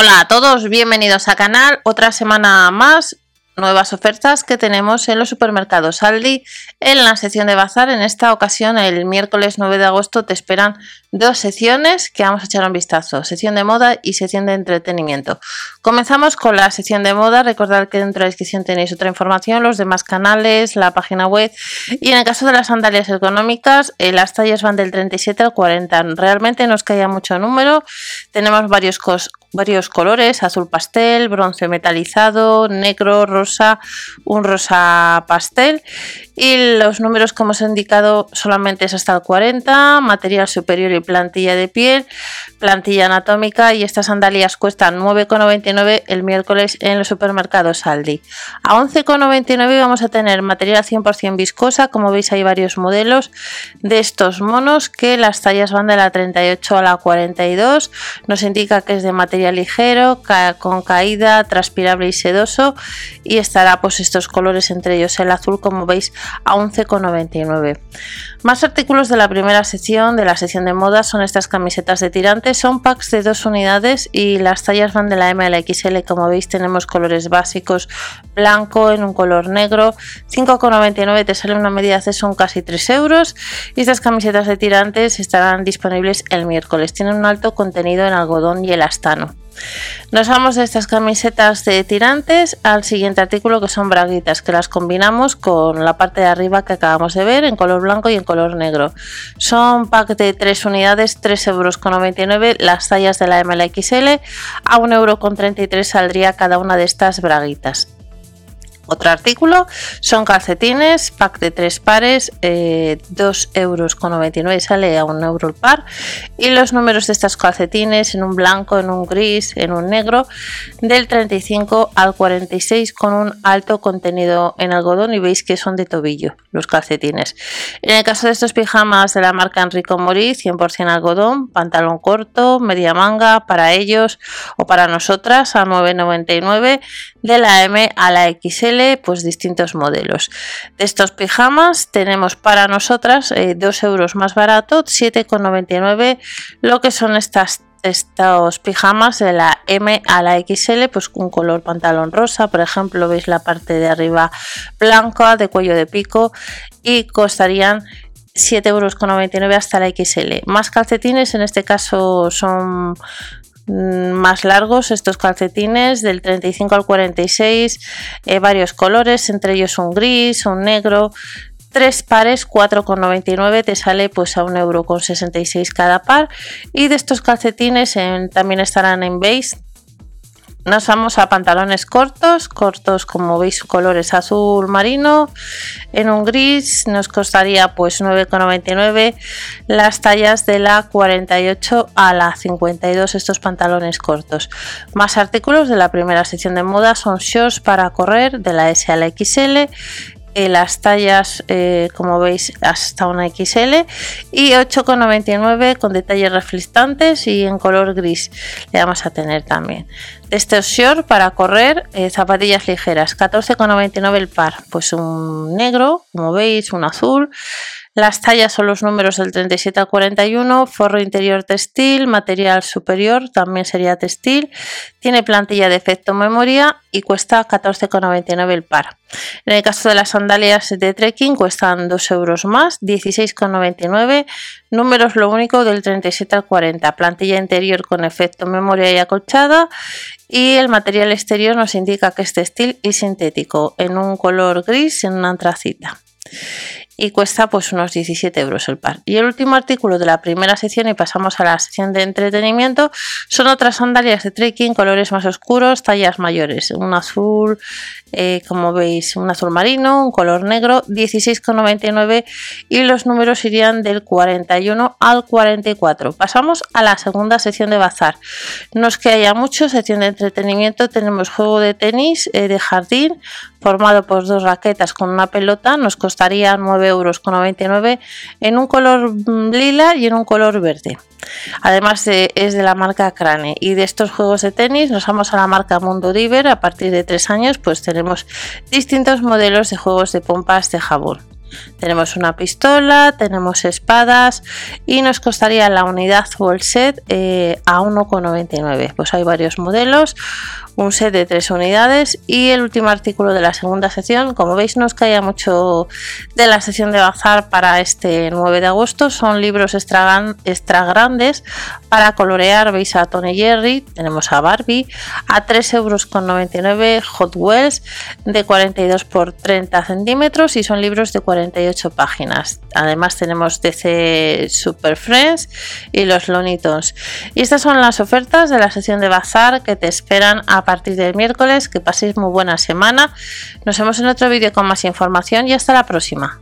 Hola a todos, bienvenidos a canal. Otra semana más nuevas ofertas que tenemos en los supermercados Aldi en la sección de bazar. En esta ocasión, el miércoles 9 de agosto, te esperan dos secciones que vamos a echar un vistazo: sección de moda y sección de entretenimiento. Comenzamos con la sección de moda. Recordad que dentro de la descripción tenéis otra información, los demás canales, la página web. Y en el caso de las sandalias económicas, eh, las tallas van del 37 al 40. Realmente no os caía mucho número. Tenemos varios, varios colores: azul pastel, bronce metalizado, negro, rosa, un rosa pastel. Y los números que hemos indicado solamente es hasta el 40, material superior y plantilla de piel, plantilla anatómica y estas sandalias cuestan 9,99 el miércoles en los supermercados Aldi. A 11,99 vamos a tener material 100% viscosa, como veis hay varios modelos de estos monos que las tallas van de la 38 a la 42, nos indica que es de material ligero, con caída, transpirable y sedoso y estará pues estos colores entre ellos el azul como veis a 11,99. Más artículos de la primera sección de la sección de moda son estas camisetas de tirantes, son packs de dos unidades y las tallas van de la M a la XL, como veis tenemos colores básicos, blanco en un color negro, 5,99 te sale una medida de son casi 3 euros. Y estas camisetas de tirantes estarán disponibles el miércoles, tienen un alto contenido en algodón y elastano. Nos vamos de estas camisetas de tirantes al siguiente artículo que son braguitas que las combinamos con la parte de arriba que acabamos de ver en color blanco y en color negro. Son pack de 3 unidades, 3,99 euros las tallas de la MLXL, a 1,33 euro saldría cada una de estas braguitas. Otro artículo son calcetines, pack de tres pares, eh, 2,99 euros sale a un euro el par. Y los números de estos calcetines en un blanco, en un gris, en un negro, del 35 al 46 con un alto contenido en algodón y veis que son de tobillo los calcetines. En el caso de estos pijamas de la marca Enrico Mori, 100% algodón, pantalón corto, media manga para ellos o para nosotras a 9,99 de la M a la XL pues distintos modelos. De estos pijamas tenemos para nosotras 2 eh, euros más barato, 7,99 lo que son estas estos pijamas de la M a la XL, pues un color pantalón rosa, por ejemplo, veis la parte de arriba blanca, de cuello de pico, y costarían 7,99 euros hasta la XL. Más calcetines, en este caso son más largos estos calcetines del 35 al 46 eh, varios colores entre ellos un gris un negro. Tres pares 4,99 te sale pues a 1,66€ cada par. Y de estos calcetines también estarán en beige nos vamos a pantalones cortos, cortos como veis colores azul marino, en un gris nos costaría pues 9,99 las tallas de la 48 a la 52 estos pantalones cortos. Más artículos de la primera sección de moda son shorts para correr de la S a la XL las tallas eh, como veis hasta una XL y 8,99 con detalles reflectantes y en color gris le vamos a tener también. Este short para correr eh, zapatillas ligeras 14,99 el par pues un negro como veis un azul las tallas son los números del 37 al 41, forro interior textil, material superior también sería textil, tiene plantilla de efecto memoria y cuesta 14,99 el par. En el caso de las sandalias de trekking cuestan 2 euros más, 16,99, números lo único del 37 al 40, plantilla interior con efecto memoria y acolchada y el material exterior nos indica que es textil y sintético en un color gris en una antracita y cuesta pues unos 17 euros el par. Y el último artículo de la primera sección y pasamos a la sección de entretenimiento son otras sandalias de trekking, colores más oscuros, tallas mayores, un azul, eh, como veis, un azul marino, un color negro, 16,99 y los números irían del 41 al 44. Pasamos a la segunda sección de bazar. No es que haya mucho, sección de entretenimiento, tenemos juego de tenis eh, de jardín formado por dos raquetas con una pelota, nos costaría 9 euros en un color lila y en un color verde. Además es de la marca Crane y de estos juegos de tenis nos vamos a la marca Mundo Diver. A partir de tres años pues tenemos distintos modelos de juegos de pompas de jabón. Tenemos una pistola, tenemos espadas y nos costaría la unidad o el set eh, a 1,99. Pues hay varios modelos, un set de tres unidades y el último artículo de la segunda sección. Como veis, nos caía mucho de la sección de bazar para este 9 de agosto. Son libros extra, grandes para colorear. Veis a Tony Jerry, tenemos a Barbie a 3,99 euros Hot Wheels de 42 por 30 centímetros y son libros de 48 páginas. Además, tenemos DC Super Friends y los Looney Tunes. Y estas son las ofertas de la sección de bazar que te esperan a partir del miércoles. Que paséis muy buena semana. Nos vemos en otro vídeo con más información y hasta la próxima.